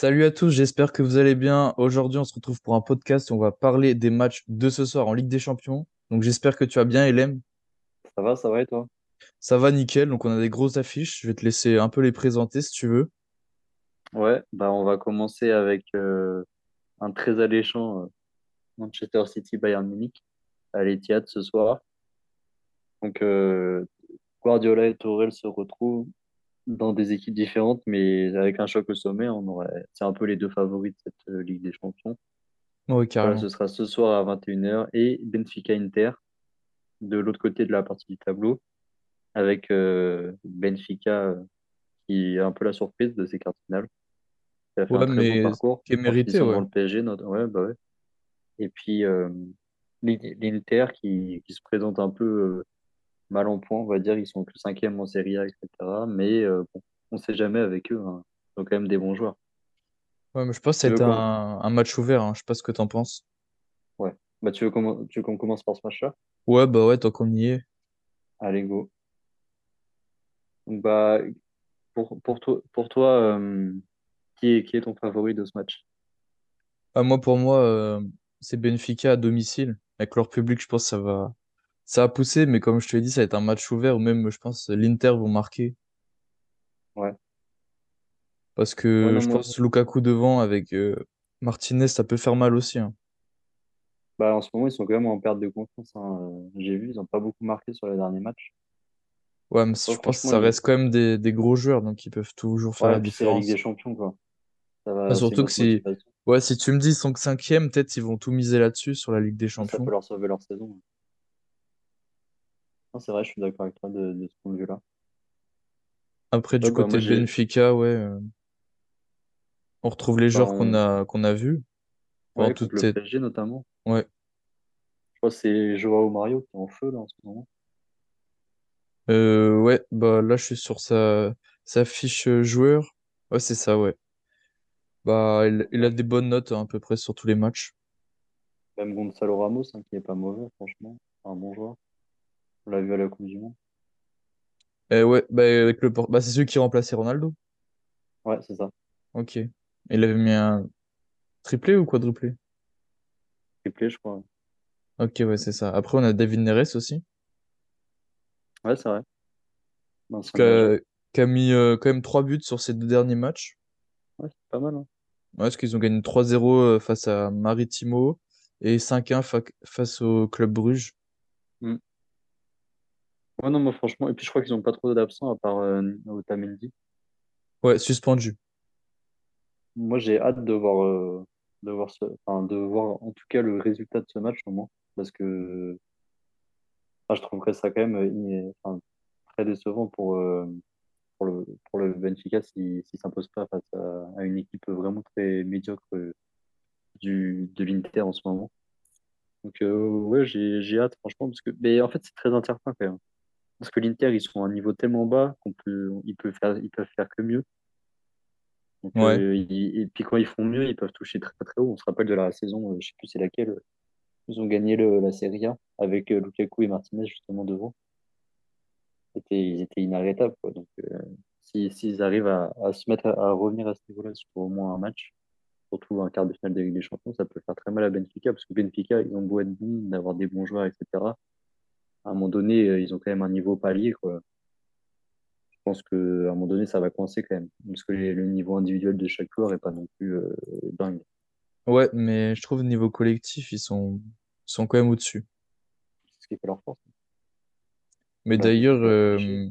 Salut à tous, j'espère que vous allez bien. Aujourd'hui, on se retrouve pour un podcast où on va parler des matchs de ce soir en Ligue des Champions. Donc j'espère que tu vas bien, Hélène. Ça va, ça va et toi? Ça va nickel, donc on a des grosses affiches. Je vais te laisser un peu les présenter si tu veux. Ouais, bah on va commencer avec euh, un très alléchant euh, Manchester City Bayern Munich à l'Etihad ce soir. Donc euh, Guardiola et Tourelle se retrouvent dans des équipes différentes, mais avec un choc au sommet, on aurait c'est un peu les deux favoris de cette euh, Ligue des Champions. Oui, Voilà, carrément. ce sera ce soir à 21h et Benfica Inter de l'autre côté de la partie du tableau avec euh, Benfica euh, qui est un peu la surprise de ces quarts de finale. Il a fait un très mais parcours qui est mérité, sont ouais. devant le PSG. notre- Ouais, bah ouais. Et puis l'I- l'Inter qui, qui se présente un peu mal en point, on va dire. Ils sont que cinquième en Serie A, etc. Mais euh, bon, on sait jamais avec eux. hein. Ils ont quand même des bons joueurs. Ouais, mais je pense que Tu été un, match ouvert, hein. Je sais pas ce que t'en penses. ouais. bah, tu veux qu'on tu veux qu'on commence par ce match-là? Ouais, bah ouais, tant qu'on y est. Allez, go. Bah, pour, pour toi, pour toi euh, qui est, qui est ton favori de ce match? Ah, moi, pour moi, euh, c'est Benfica à domicile. Avec leur public, je pense que ça va, ça va pousser, mais comme je te l'ai dit, ça va être un match ouvert, ou même, je pense, l'Inter vont marquer. Ouais. Parce Ouais, que non, je moi, pense Lukaku devant avec euh, Martinez, ça peut faire mal aussi. hein. bah, en ce moment, ils sont quand même en perte de confiance. hein. J'ai vu, ils n'ont pas beaucoup marqué sur les derniers matchs. Ouais, mais je pense que ça ils... reste quand même des, des gros joueurs, donc ils peuvent toujours faire ouais, la c'est la Ligue des différence. Champions, quoi. Ça Ah, va, une surtout que si, ouais, si tu me dis 5 cinquième, peut-être ils vont tout miser là-dessus, sur la Ligue des Ça Champions. peut leur sauver leur saison. Non, c'est vrai, je suis d'accord avec toi de, de ce point de vue-là. Après, du bah, côté j'ai, Benfica, ouais, euh, on retrouve les bah, joueurs qu'on on... a, qu'on a vus pendant ouais, contre toute le cette... PSG notamment. Ouais. Je crois que c'est Joao Mario qui est en feu, là, en ce moment. Euh, ouais, bah là, je suis sur sa, sa fiche euh, joueur. Ouais, c'est ça, ouais. Bah, il, il a des bonnes notes hein, à peu près sur tous les matchs. Même Gonzalo Ramos, hein, qui est pas mauvais, franchement. Un bon joueur. On l'a vu à la Coupe du Monde. Euh, ouais, bah, avec le port- bah, c'est celui qui remplaçait Ronaldo. Ouais, c'est ça. Ok. Il avait mis un triplé ou quadruplé? Triplé, je crois. Ok, ouais, c'est ça. Après, on a David Neres aussi, Ouais, c'est vrai. qu'a qui a mis euh, quand même 3 buts sur ses deux derniers matchs. Ouais, c'est pas mal, hein. Ouais, parce qu'ils ont gagné 3-0 euh, face à Maritimo et 5-1 fa- face au Club Bruges. Mm. Ouais, non, moi, franchement. Et puis, je crois qu'ils ont pas trop d'absents à part euh, Otamendi. Ouais, suspendu. Moi, j'ai hâte de voir, euh, de voir ce, enfin, de voir en tout cas le résultat de ce match au moins, parce que enfin, je trouverais ça quand même euh, enfin, très décevant pour, euh, pour le, pour le Benfica s'il s'il s'impose pas face à, à une équipe vraiment très médiocre du, de l'Inter en ce moment. Donc, euh, ouais, j'ai, j'ai hâte, franchement, parce que, mais en fait, c'est très incertain quand même. Parce que l'Inter, ils sont à un niveau tellement bas qu'on peut, ils peuvent faire, ils peuvent faire que mieux. Donc, Ouais. euh, ils- et puis quand ils font mieux, ils peuvent toucher très très haut. On se rappelle de la saison, euh, je sais plus c'est laquelle, euh, ils ont gagné le, la Serie A avec euh, Lukaku et Martinez justement devant. Ils étaient inarrêtables, quoi. Donc, euh, si, s'ils arrivent à, à se mettre à, à revenir à ce niveau-là sur au moins un match, surtout un quart de finale de Ligue des Champions, ça peut faire très mal à Benfica parce que Benfica, ils ont beau être bons, d'avoir des bons joueurs, etc. À un moment donné, euh, ils ont quand même un niveau palier, quoi. Je pense qu'à un moment donné, ça va coincer quand même. Parce que les- le niveau individuel de chaque joueur est pas non plus euh, dingue. Ouais, mais je trouve au niveau collectif, ils sont, ils sont quand même au-dessus. C'est ce qui fait leur force. Mais il d'ailleurs, euh,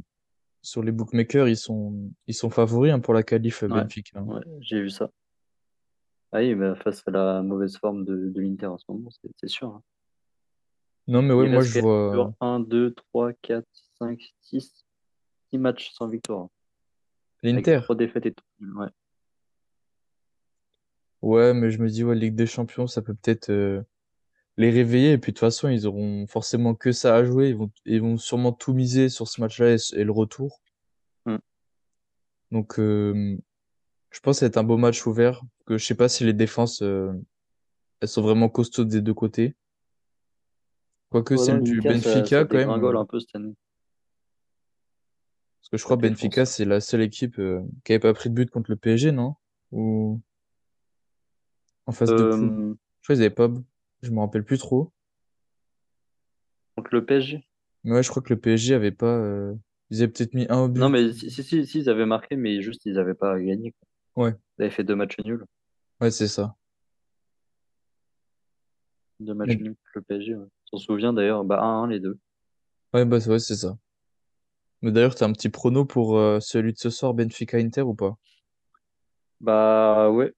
sur les bookmakers, ils sont, ils sont favoris hein, pour la qualif Ouais, Benfica. hein. ouais, j'ai vu ça. Ah oui, bah, face à la mauvaise forme de, de l'Inter en ce moment, c'est c'est sûr. hein. Non, mais Il moi je vois. sur 1, 2, 3, 4, 5, 6, 6 matchs sans victoire. L'Inter. 3 défaites et tout. Ouais. Ouais, mais je me dis, ouais, Ligue des Champions, ça peut peut-être euh, les réveiller. Et puis de toute façon, ils auront forcément que ça à jouer. Ils vont, ils vont sûrement tout miser sur ce match-là et, et le retour. Mm. Donc, euh, je pense que être un beau match ouvert. Que je sais pas si les défenses, euh, elles sont vraiment costauds des deux côtés. Quoique Ouais, non, celle du l'Inter, ça, ça Benfica, quand même. un peu cette année, parce que je crois que. Benfica, c'est la seule équipe euh, qui avait pas pris de but contre le PSG, non? Ou... en phase de poule. Euh, Je crois qu'ils avaient pas, je me rappelle plus trop. contre le PSG? Mais ouais, je crois que le PSG avait pas, euh, ils avaient peut-être mis un au Non, but. mais si, si, si, si, ils avaient marqué, mais juste, ils n'avaient pas gagné. quoi. Ouais, Ils avaient fait deux matchs nuls. ouais, c'est ça. Deux matchs Mais- nuls contre le PSG. Ouais. On s'en souvient d'ailleurs, bah 1-1 les deux. Ouais, bah, c'est- ouais, c'est ça. Mais d'ailleurs, t'as un petit prono pour euh, celui de ce soir, Benfica-Inter ou pas? Bah ouais,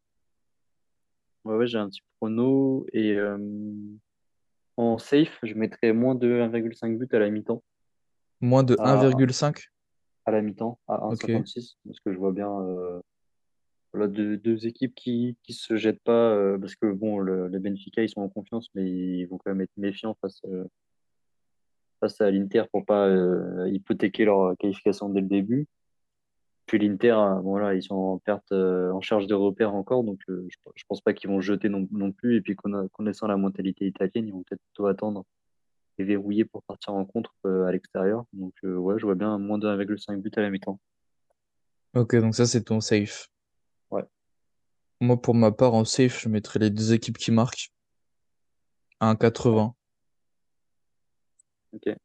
ouais, ouais, j'ai un petit prono. Et euh, en safe, je mettrais moins de 1,5 but à la mi-temps. Moins de À, 1,5? à la mi-temps, à Ok. 1,56. Parce que je vois bien euh, voilà, deux, équipes qui qui se jettent pas. euh, parce que bon, le, le Benfica, ils sont en confiance, mais ils vont quand même être méfiants face, euh, face à l'Inter pour pas euh, hypothéquer leur qualification dès le début. Puis l'Inter, voilà, ils sont en perte, en charge de repères encore, donc je, je pense pas qu'ils vont jeter non, non plus. Et puis conna- connaissant la mentalité italienne, ils vont peut-être plutôt attendre et verrouiller pour partir en contre à l'extérieur. Donc ouais, je vois bien moins de 1,5 but à la mi-temps. Ok, donc ça, c'est ton safe. Moi, pour ma part, en safe, je mettrais les deux équipes qui marquent à ouais, 1,80. ok.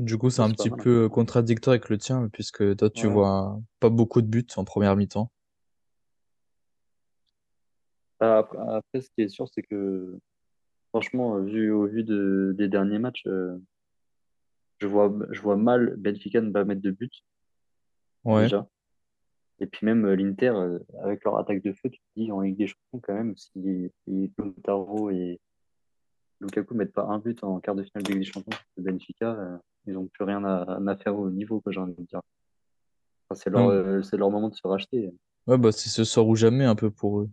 Du coup, c'est un petit mal. peu contradictoire avec le tien, puisque toi, tu Ouais. vois pas beaucoup de buts en première mi-temps. Bah, Après, après, ce qui est sûr, c'est que franchement, euh, vu au vu de, des derniers matchs, euh, je vois, je vois mal Benfica ne pas mettre de but Ouais. déjà. Et puis même euh, l'Inter, euh, avec leur attaque de feu, tu te dis en Ligue des Champions quand même, si, Lautaro et Lukaku mettent pas un but en quart de finale de Ligue des Champions contre Benfica, euh, ils ont plus rien à, à faire au niveau, j'ai envie de dire. Enfin, c'est leur, Ouais, euh, c'est leur moment de se racheter. Ouais, bah, c'est ce soir ou jamais un peu pour eux.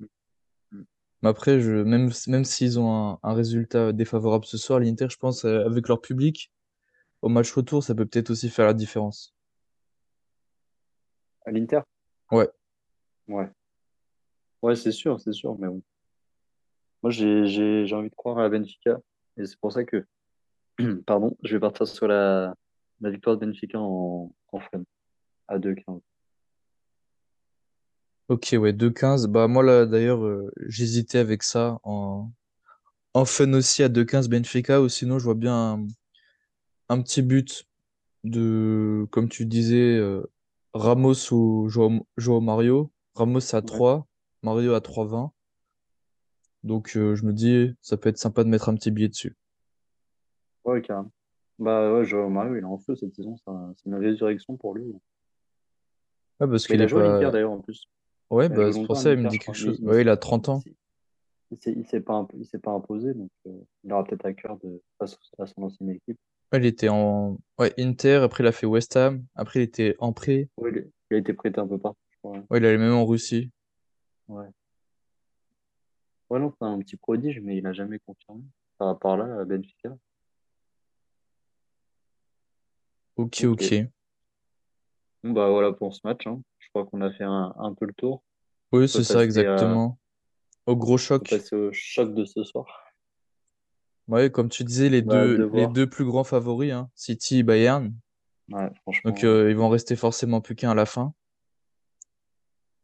Mm. Mais après, je, même, même s'ils ont un, un résultat défavorable ce soir, l'Inter, je pense, euh, avec leur public, au match retour, ça peut peut-être aussi faire la différence. À l'Inter? Ouais. Ouais. Ouais, c'est sûr, c'est sûr, mais bon. Moi, j'ai, j'ai, j'ai envie de croire à Benfica. Et c'est pour ça que, pardon, je vais partir sur la, la victoire de Benfica en, en fun, à 2-15. Ok, ouais, 2-15. Bah, moi, là, d'ailleurs, euh, j'hésitais avec ça en, en fun aussi à 2-15 Benfica, ou sinon, je vois bien un, un petit but de, comme tu disais, euh, Ramos ou Joao, Joao Mario. Ramos à Ouais, 3, Mario à 3,20. Donc, euh, je me dis, ça peut être sympa de mettre un petit billet dessus. ouais, carrément. Bah ouais, Joao Mario, il est en feu cette saison, c'est une résurrection pour lui. Ouais, parce qu'il a joué pas. d'ailleurs en plus. Ouais, bah, c'est pour ça, il me dit quelque chose. Ouais, il a s'est 30 il ans. il il s'est pas, imp- pas imposé, donc euh, il aura peut-être à cœur de face à son ancienne équipe. Il était en ouais, Inter, après il a fait West Ham, après il était en prêt. Ouais, il, a été prêté un peu partout, je crois. Ouais, il allait même en Russie. Ouais. Ouais, non, c'est un petit prodige, mais il a jamais confirmé. Par rapport là, à Benfica. Ok, Ok. Bon, bah voilà pour ce match, hein. Je crois qu'on a fait un, un peu le tour. Oui, On c'est ça, à, exactement. Au gros on choc. passer au choc de ce soir. Ouais, comme tu disais, les deux, les deux plus grands favoris, hein, City et Bayern. Ouais, Donc, franchement, euh, ils vont rester forcément plus qu'un à la fin.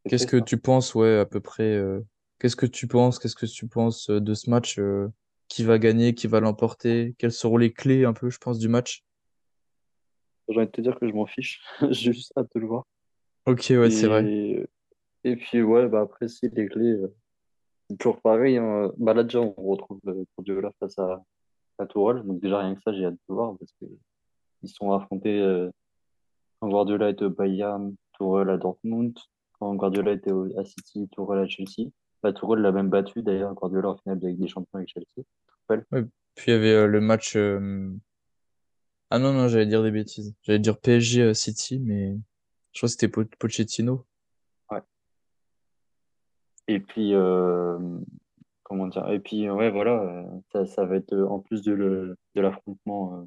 Qu'est-ce que hein. tu penses, ouais, à peu près, euh, qu'est-ce que tu penses, qu'est-ce que tu penses euh, de ce match, euh, qui va gagner, qui va l'emporter, quelles seront les clés un peu, je pense, du match? J'ai envie de te dire que je m'en fiche. J'ai juste hâte de le voir. Ok, ouais, c'est vrai. Et, et puis, ouais, bah après, si les clés, euh, toujours pareil. hein. Bah là, déjà, on retrouve euh, Guardiola face à, à Tourelle. Donc, déjà, rien que ça, j'ai hâte de voir parce que ils sont affrontés euh, quand Guardiola était au Bayern, Tourelle à Dortmund. Quand Guardiola était au- à City, Tourelle à Chelsea. Bah, Tourelle l'a même battu, d'ailleurs, Guardiola en finale Ligue des Champions avec Chelsea. Puis il y avait euh, le match. Ah non, non, j'allais dire des bêtises. J'allais dire PSG City, mais je crois que c'était Po- Pochettino. Et puis, euh, comment dire? Et puis, ouais, voilà, ça, ça va être, euh, en plus de le, de l'affrontement euh,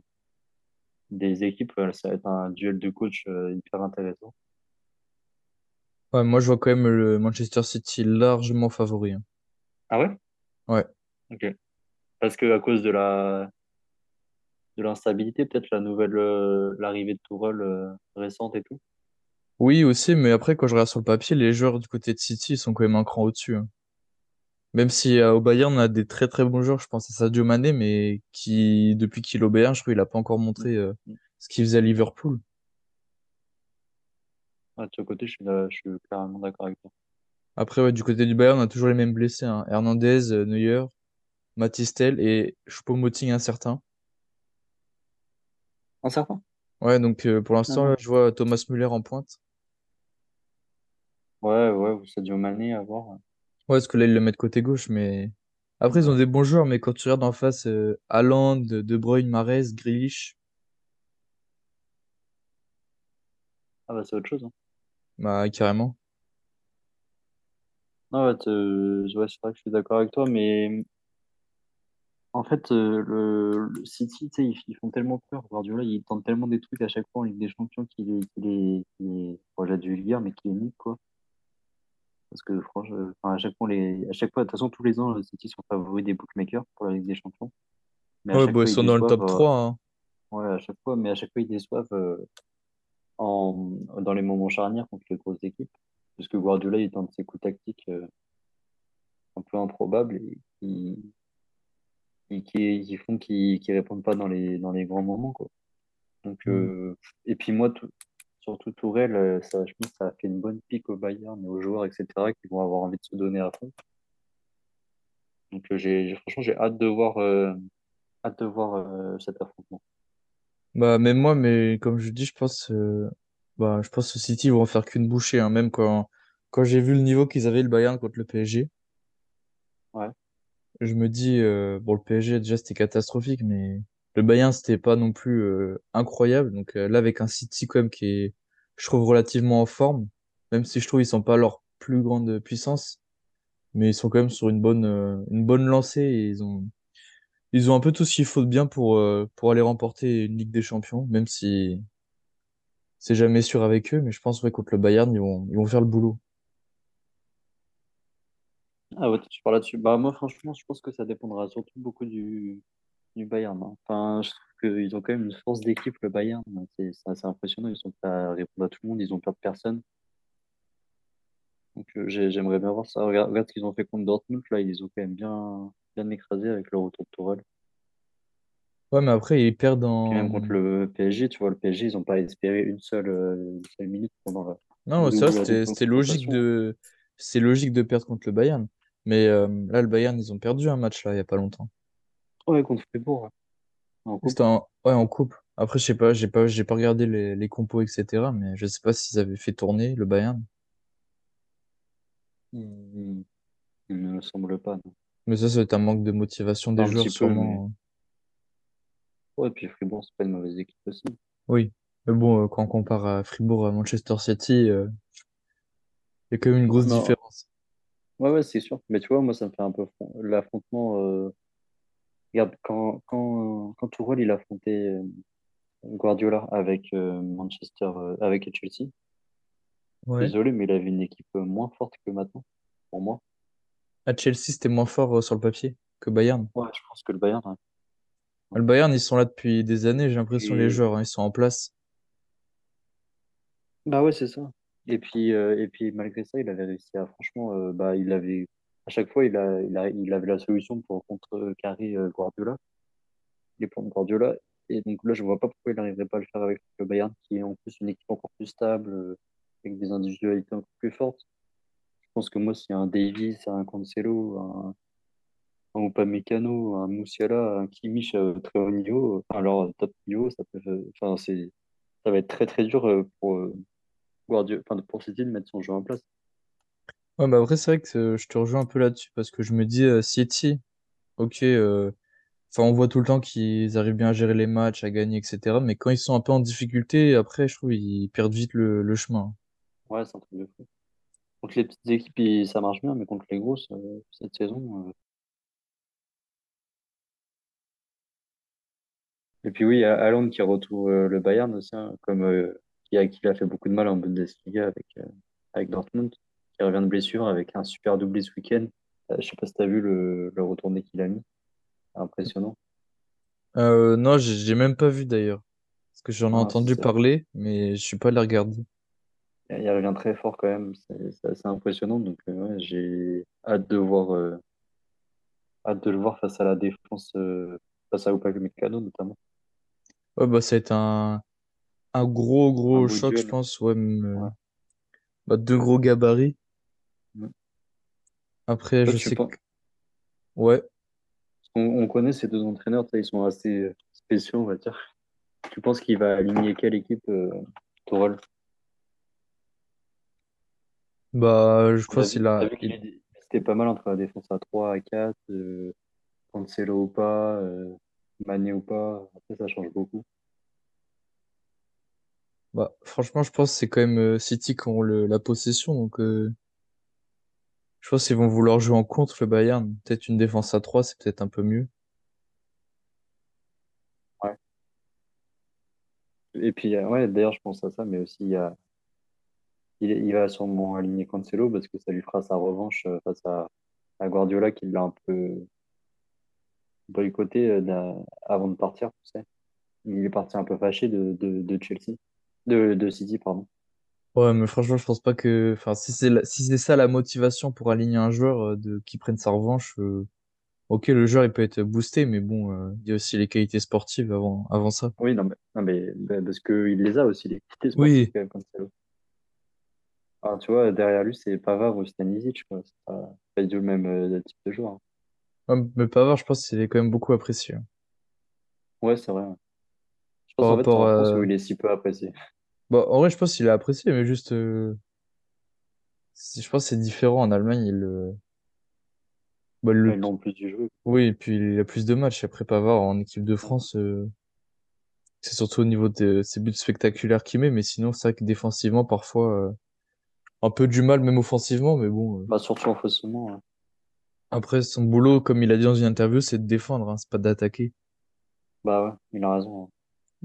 des équipes, ça va être un duel de coach hyper intéressant. Ouais, moi je vois quand même le Manchester City largement favori. hein. Ah ouais? Ouais. Ok. Parce que à cause de la, de l'instabilité, peut-être la nouvelle, euh, l'arrivée de Tourelle euh, récente et tout? Oui, aussi, mais après, quand je regarde sur le papier, les joueurs du côté de City ils sont quand même un cran au-dessus. hein. Même si euh, au Bayern, on a des très très bons joueurs, je pense à Sadio Mané, mais qui, depuis qu'il est au Bayern, je trouve qu'il a pas encore montré euh, Mm. ce qu'il faisait à Liverpool. Ah, de ce côté, je suis, là- je suis carrément d'accord avec toi. Après, ouais, du côté du Bayern, on a toujours les mêmes blessés, hein. Hernandez, euh, Neuer, Mathys Tel et Choupo-Moting incertain. Un certain? Ouais, donc euh, pour Ah l'instant, là, non. je vois Thomas Müller en pointe. Ouais, ouais, ou Sadio Mané à voir. Ouais, parce que là, ils le mettent côté gauche, mais après, ils ont des bons joueurs, mais quand tu regardes en face, euh, Haaland, De Bruyne, Mahrez, Grealish, Ah bah c'est autre chose. hein. bah, carrément. Non, ouais, te- ouais, c'est vrai que je suis d'accord avec toi, mais en fait, euh, le, le City, tu sais, ils, ils font tellement peur. Guardiola, il tente tellement des trucs à chaque fois en Ligue des Champions qu'il est, qu'il est, qu'il est, bon, j'ai dû le dire, mais qu'il est nul, quoi. Parce que franchement, à chaque fois, les, à chaque fois, de toute façon, tous les ans, City sont favoris des bookmakers pour la Ligue des Champions. Mais Ouais, bah, ils fois, ils sont dans le top euh, 3, hein. ouais, à chaque fois, mais à chaque fois, ils déçoivent euh, en, dans les moments charnières contre les grosses équipes. Parce que Guardiola, il tente ses coups tactiques euh, un peu improbables et qui, qui, qui, qui font qu'ils qui répondent pas dans les, dans les grands moments, quoi. Donc, Mm. euh, et puis moi, tout- surtout Tourelle, euh, ça, je pense que ça a fait une bonne pique au Bayern et aux joueurs, etc., qui vont avoir envie de se donner à fond. Donc, euh, j'ai, franchement, j'ai hâte de voir, euh, hâte de voir euh, cet affrontement. Bah, même moi, mais comme je dis, je pense, euh, bah, je pense que City vont en faire qu'une bouchée, hein. Même quand, quand j'ai vu le niveau qu'ils avaient le Bayern contre le PSG, Ouais. je me dis, bon, le PSG, déjà, c'était catastrophique, mais le Bayern, c'était pas non plus euh, incroyable. Donc euh, là, avec un City, quand même, qui est, je trouve, relativement en forme, même si je trouve ils sont pas leur plus grande puissance, mais ils sont quand même sur une bonne, euh, une bonne lancée et ils ont, ils ont un peu tout ce qu'il faut de bien pour, pour aller remporter une Ligue des Champions, même si c'est jamais sûr avec eux, mais je pense, ouais, contre le Bayern, ils vont, ils vont faire le boulot. Ah ouais, tu parles là-dessus. Bah, moi, franchement, je pense que ça dépendra surtout beaucoup du, du Bayern. hein. Enfin, je trouve qu'ils ont quand même une force d'équipe, le Bayern. C'est c'est assez impressionnant. Ils sont prêts à répondre à tout le monde. Ils ont peur de personne. Donc, euh, j'ai- j'aimerais bien voir ça. Regarde, regarde ce qu'ils ont fait contre Dortmund. Là, ils les ont quand même bien, bien écrasé avec le retour de Tourelle. Ouais, mais après, ils perdent Puis en... même contre le PSG, tu vois, le PSG, ils n'ont pas espéré une seule, euh, une seule minute pendant la Non, la c'était, logique de, c'est logique de perdre contre le Bayern. Mais euh, là, le Bayern, ils ont perdu un match, là, il y a pas longtemps. Ouais, contre Fribourg, en coupe. C'était en, ouais, en coupe. Après, je sais pas, j'ai pas, j'ai pas regardé les, les compos, etc. Mais je sais pas s'ils avaient fait tourner le Bayern. Il, il ne me semble pas. non. Mais ça, c'est un manque de motivation des Un joueurs, petit peu, mais. sûrement. Ouais, puis Fribourg, c'est pas une mauvaise équipe aussi. Oui. Mais bon, euh, quand on compare à Fribourg à Manchester City, euh, il y a quand même une grosse différence. ouais, ouais, c'est sûr. Mais tu vois, moi, ça me fait un peu fron- l'affrontement. euh, Regarde, quand, quand, quand Tourelle, il a affronté euh, Guardiola avec euh, Manchester, euh, avec Chelsea, Ouais. désolé, mais il avait une équipe moins forte que maintenant, pour moi. À Chelsea, c'était moins fort sur le papier que Bayern. Ouais, je pense que le Bayern. hein. Le Bayern, ils sont là depuis des années, j'ai l'impression, les joueurs, hein, ils sont en place. Bah ouais, c'est ça. Et puis, euh, et puis malgré ça, il avait réussi à, franchement, euh, bah, il avait, à chaque fois, il, a, il, avait la solution pour contrecarrer euh, Guardiola, les plans de Guardiola. Et donc là, je vois pas pourquoi il n'arriverait pas à le faire avec le Bayern, qui est en plus une équipe encore plus stable, euh, avec des individualités encore plus fortes. Je pense que moi, a un Davies, un Cancelo, un, un un Musiala, un Kimmich euh, très haut niveau, alors top niveau, ça peut, enfin, c'est, ça va être très très dur pour Guardiola, enfin, pour City de mettre son jeu en place. Ouais, bah après, c'est vrai que euh, je te rejoins un peu là-dessus parce que je me dis, euh, City, ok, euh, enfin, on voit tout le temps qu'ils arrivent bien à gérer les matchs, à gagner, etc. Mais quand ils sont un peu en difficulté, après, je trouve ils perdent vite le, chemin. Ouais, c'est un truc de fou. Contre les petites équipes, ça marche bien, mais contre les grosses, euh, cette saison. euh. Et puis oui, il y a Haaland qui retrouve euh, le Bayern aussi, hein, comme euh, qui a, qui fait beaucoup de mal en Bundesliga avec, euh, avec Dortmund, qui revient de blessure avec un super doublé ce week-end. Euh, je sais pas si tu as vu le, le retourné qu'il a mis. Impressionnant. Euh, non, j'ai même pas vu d'ailleurs. Parce que j'en ai Ah, entendu parler, mais je suis pas allé regarder. il revient très fort quand même. C'est assez impressionnant. Donc euh, ouais, j'ai hâte de voir. euh, hâte de le voir face à la défense, euh, face à Upamecano notamment. Ouais, bah, ça va être un, un gros, gros choc, je pense. Ouais. bah, deux gros gabarits. Après, Toi, je tu sais penses, que, ouais, on, on connaît ces deux entraîneurs, tu sais, ils sont assez euh, spéciaux, on va dire. Tu penses qu'il va aligner quelle équipe, euh, Tourelle? bah, je On a pense vu, qu'il on a a, vu qu'il il- était c'était pas mal entre la défense à 3 à 4, euh, Cancelo ou pas, euh, Mané ou pas. Après, ça change beaucoup. bah, franchement, je pense que c'est quand même euh, City qui ont le, la possession. Donc, euh, je pense qu'ils vont vouloir jouer en contre le Bayern. Peut-être une défense à 3 c'est peut-être un peu mieux. Ouais. Et puis, euh, ouais, d'ailleurs, je pense à ça, mais aussi, il va sûrement aligner Cancelo parce que ça lui fera sa revanche euh, face à, Guardiola qui l'a un peu boycotté euh, avant de partir, tu sais. Il est parti un peu fâché de, Chelsea, de City, pardon. Ouais, mais franchement, je pense pas que, enfin, si c'est la- si c'est ça la motivation pour aligner un joueur euh, de qui prenne sa revanche, euh, ok, le joueur il peut être boosté, mais bon, euh, il y a aussi les qualités sportives avant, avant ça. Oui, non, mais, non, mais bah, parce qu'il les a aussi, les qualités sportives, Oui, quand même, Cancelo. Alors, tu vois, derrière lui, c'est Pavard ou Stanisic, quoi. C'est pas, pas du tout le même euh, type de joueur. hein. Ouais, mais Pavard, je pense qu'il est quand même beaucoup apprécié. hein. Ouais, c'est vrai. ouais. Je Par pense en fait, c'est rapport en France où à, il est si peu apprécié. Bah, en vrai, je pense qu'il est apprécié, mais juste, euh, c'est- je pense que c'est différent en Allemagne. Il, euh, bah, le, Ils l'ont plus du jeu. oui, et puis il a plus de matchs. Après Pavard en équipe de France, euh, c'est surtout au niveau de ses buts spectaculaires qu'il met, mais sinon, c'est vrai que défensivement, parfois, euh, un peu du mal, même offensivement, mais bon. euh, Bah, surtout en faussement. ouais. Après, son boulot, comme il a dit dans une interview, c'est de défendre, hein, c'est pas d'attaquer. Bah ouais, il a raison.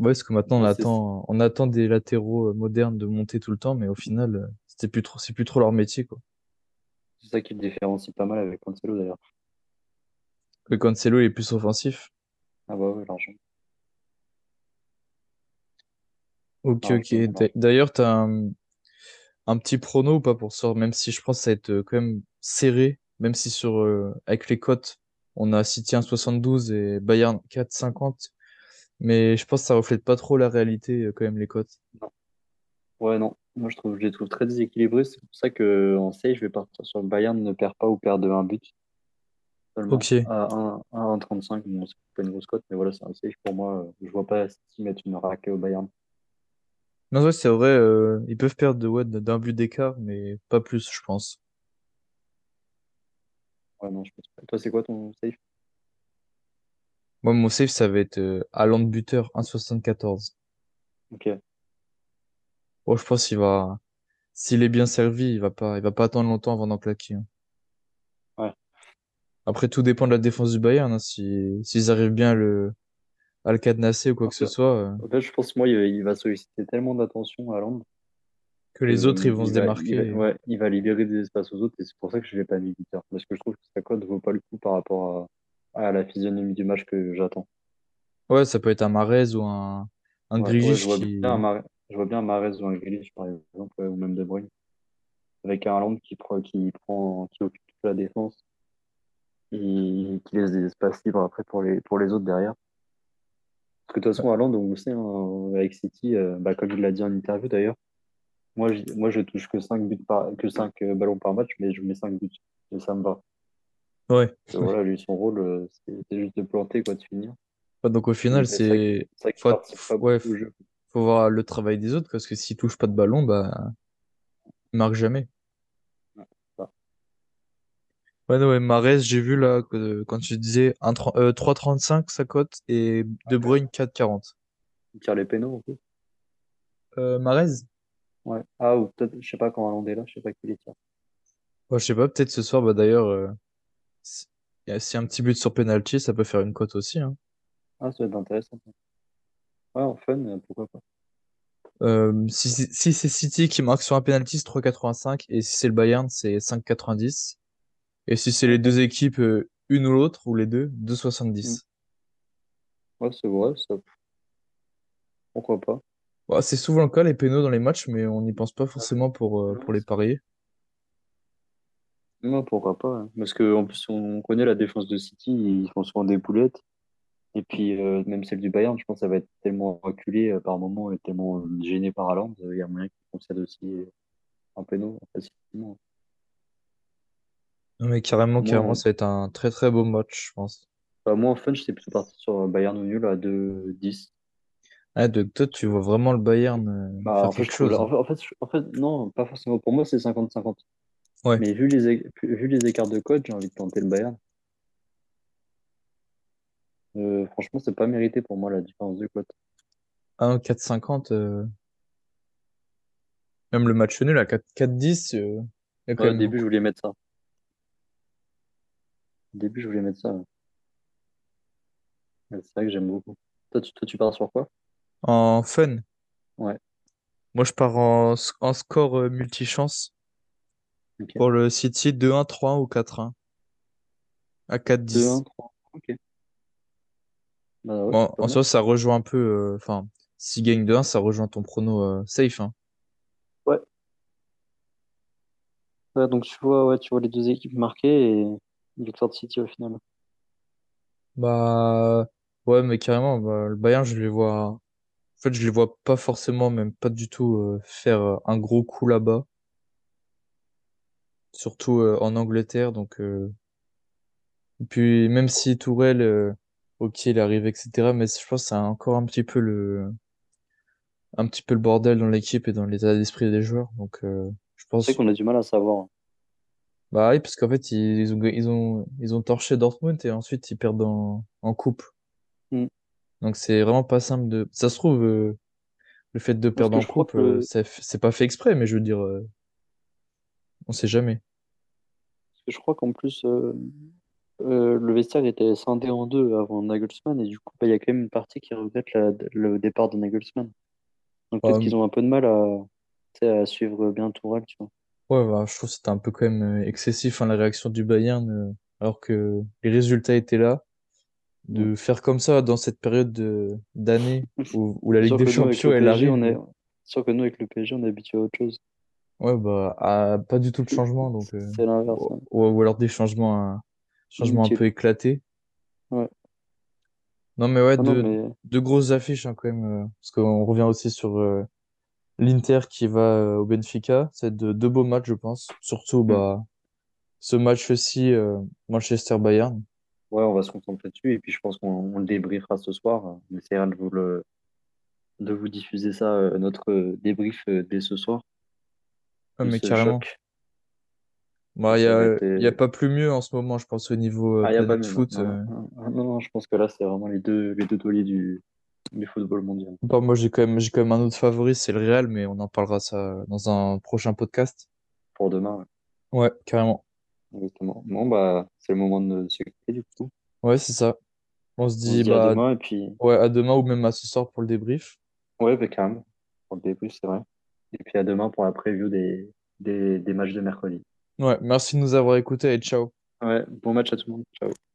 Ouais, parce que maintenant on c'est attend, on attend des latéraux euh, modernes de monter tout le temps, mais au final, euh, c'était plus trop, c'est plus trop leur métier, quoi. c'est ça qui le différencie pas mal avec Cancelo d'ailleurs. Que Cancelo il est plus offensif. Ah bah ouais, l'argent. Ok, ok. D'ailleurs, t'as un, un petit prono ou pas pour ça, même si je pense que ça va être euh, quand même serré, même si sur, euh, avec les cotes, on a City 1,72 et Bayern 4,50, mais je pense que ça reflète pas trop la réalité, euh, quand même, les cotes. Non. Ouais, non. Moi, je trouve, je les trouve très déséquilibrés. C'est pour ça que en save, je vais partir sur le Bayern ne perd pas ou perd de un but seulement Ok. à 1, à 1,35. Bon, c'est pas une grosse cote, mais voilà, c'est un save pour moi. euh, Je vois pas City mettre une raquette au Bayern. Non, ouais, c'est vrai, euh, ils peuvent perdre de, ouais, d'un but d'écart, mais pas plus, je pense. Ouais, non, je pense pas. Toi, c'est quoi ton save? Moi, mon safe, ça va être euh, Haaland buteur 1,74. Ok. Bon, je pense qu'il va, s'il est bien servi, il va pas, il va pas attendre longtemps avant d'en claquer. hein. Ouais. Après, tout dépend de la défense du Bayern. hein. Si, s'ils arrivent bien à le, à le cadenasser ou quoi que ce soit, euh, en fait, je pense que moi, il, il va solliciter tellement d'attention à Londres que les autres, ils vont se va, il va, démarquer. ouais, il va libérer des espaces aux autres et c'est pour ça que je l'ai pas mis buteur. Parce que je trouve que sa cote vaut pas le coup par rapport à, la physionomie du match que j'attends. Ouais, ça peut être un Mahrez ou un, un Ouais, ouais, je vois bien un qui, Mahrez, je vois bien un Mahrez ou un Grealish, par exemple, ouais, ou même De Bruyne. Avec un Haaland qui prend, qui prend, qui occupe toute la défense et qui laisse des espaces libres après pour les, pour les autres derrière. Parce que de toute façon, Haaland, on le sait, hein, avec City, euh, bah, comme il l'a dit en interview d'ailleurs, moi, je, moi, je touche que 5 buts par, que 5 ballons par match, mais je mets 5 buts. Et ça me va. Ouais. Voilà, lui, son rôle, euh, c'est juste de planter, quoi, de finir. Ouais, Donc au final, c'est faut, faut- ouais, jeu. faut voir le travail des autres parce que s'ils touchent pas de ballon, bah, ils marquent jamais. Ouais. Ouais, non, ouais, Mahrez, j'ai vu là, que, quand tu disais un tro- euh, 3,35 sa cote et De. Bruyne 4,40. Il tire les pénaux, en plus. Euh, Mahrez? Ouais. Ah, ou peut-être, je sais pas quand Haaland est là, je sais pas qui les tire. Ouais, je sais pas, peut-être ce soir, bah d'ailleurs, euh, si un petit but sur penalty, ça peut faire une cote aussi, hein. Ah, ça va être intéressant. Ouais, en fun, euh, pourquoi pas. Euh, si, c'est City qui marque sur un penalty, c'est 3,85 et si c'est le Bayern, c'est 5,90. Et si c'est les deux équipes, euh, une ou l'autre, ou les deux, Hmm. 2,70. Ouais, c'est vrai, ça, pourquoi pas. Ouais, c'est souvent le cas, les pénaux dans les matchs, mais on n'y pense pas forcément pour, euh, les parier. Non, pourquoi pas. hein. Parce que en plus, on connaît la défense de City, ils font souvent des boulettes. Et puis, euh, même celle du Bayern, je pense que ça va être tellement reculé euh, par moment et tellement euh, gêné par Haaland. euh, Il y a moyen qu'il concède aussi un péno facilement. Non, mais carrément, carrément, Moi, ça va être un très très beau match, je pense. euh, moi, en fun, j'étais plutôt parti sur Bayern ou nul à deux dix Ah, donc toi, tu vois vraiment le Bayern Bah, faire en fait, quelque chose. en fait, en fait, en fait, non, pas forcément. Pour moi, c'est cinquante cinquante Ouais. Mais vu les, vu les écarts de code, j'ai envie de tenter le Bayern. Euh, franchement, c'est pas mérité pour moi la différence de code. 1-4-50, euh, même le match nul à 4-4-10, euh, Ouais, au début, je voulais mettre ça. Au début, je voulais mettre ça. C'est vrai que j'aime beaucoup. Toi, tu, toi, tu pars sur quoi? En fun, Ouais, moi je pars en, en score euh, multichance pour le City 2-1, 3-1 ou 4-1 à deux un 4-10. trois Ok. Bah ouais, Bon, pas en soi, ça rejoint un peu, euh, enfin, s'il gagne 2-1, ça rejoint ton prono euh, safe, hein. Ouais. Ouais, donc tu vois, ouais, tu vois les deux équipes marquées et victoire de City au final. Bah, ouais, mais carrément, bah, le Bayern, je les vois, en fait, je les vois pas forcément, même pas du tout, euh, faire euh, un gros coup là-bas, surtout euh, en Angleterre, donc, euh, et puis, même si Tourelle, euh, ok, il arrive, etc., mais je pense que c'est encore un petit peu le, un petit peu le bordel dans l'équipe et dans l'état d'esprit des joueurs, donc, euh, je C'est pense, qu'on a du mal à savoir. bah oui, parce qu'en fait, ils, ont, ils ont, ils ont torché Dortmund et ensuite ils perdent en, en coupe. Hmm. Donc c'est vraiment pas simple de. Ça se trouve, euh, le fait de perdre en coupe, que euh, c'est c'est pas fait exprès, mais je veux dire, euh, on sait jamais. parce que je crois qu'en plus euh, euh, le vestiaire était scindé en deux avant Nagelsmann et du coup, bah, il y a quand même une partie qui regrette la- le départ de Nagelsmann. Donc peut-être Euh, qu'ils ont un peu de mal à, suivre bien Tourelle, tu vois. ouais, bah, je trouve que c'était un peu quand même euh, excessif, hein, la réaction du Bayern, euh, alors que les résultats étaient là. Ouais. De faire comme ça dans cette période de- d'année où, où la Ligue des Champions, le elle PSG, on arrive. est, sûr que nous, avec le PSG, on est habitué à autre chose. Ouais, bah, à pas du tout de changement, donc, euh, C'est l'inverse, ou, ouais. ou alors des changements, un changement un peu éclatés. Ouais. Non, mais ouais, Ah non, deux, mais deux grosses affiches, hein, quand même, euh, parce qu'on revient aussi sur euh, l'Inter qui va euh, au Benfica. C'est de deux beaux matchs, je pense. Surtout, hmm. bah, ce match aussi, euh, Manchester-Bayern. ouais, on va se concentrer dessus et puis je pense qu'on on le débriefera ce soir. On essaiera de vous le, de vous diffuser ça, euh, notre euh, débrief euh, dès ce soir De mais carrément. Bah, il y ça va a, y a pas plus mieux en ce moment, je pense, au niveau euh, Ah, n'y non. foot. Non, euh. non, non, non, je pense que là, c'est vraiment les deux, les deux tauliers du, du football mondial. Bon, moi, j'ai quand même, j'ai quand même un autre favori, c'est le Real, mais on en parlera ça dans un prochain podcast. Pour demain, ouais, Ouais, carrément. exactement. Bon, bah, c'est le moment de se quitter, du coup. Ouais, c'est ça. On se On se dit, dit à bah, demain et puis, ouais, à demain ou même à ce soir pour le débrief. ouais, bah, carrément. Pour le débrief, c'est vrai. Et puis à demain pour la preview des, des, des matchs de mercredi. Ouais, merci de nous avoir écoutés et ciao. Ouais, bon match à tout le monde. Ciao.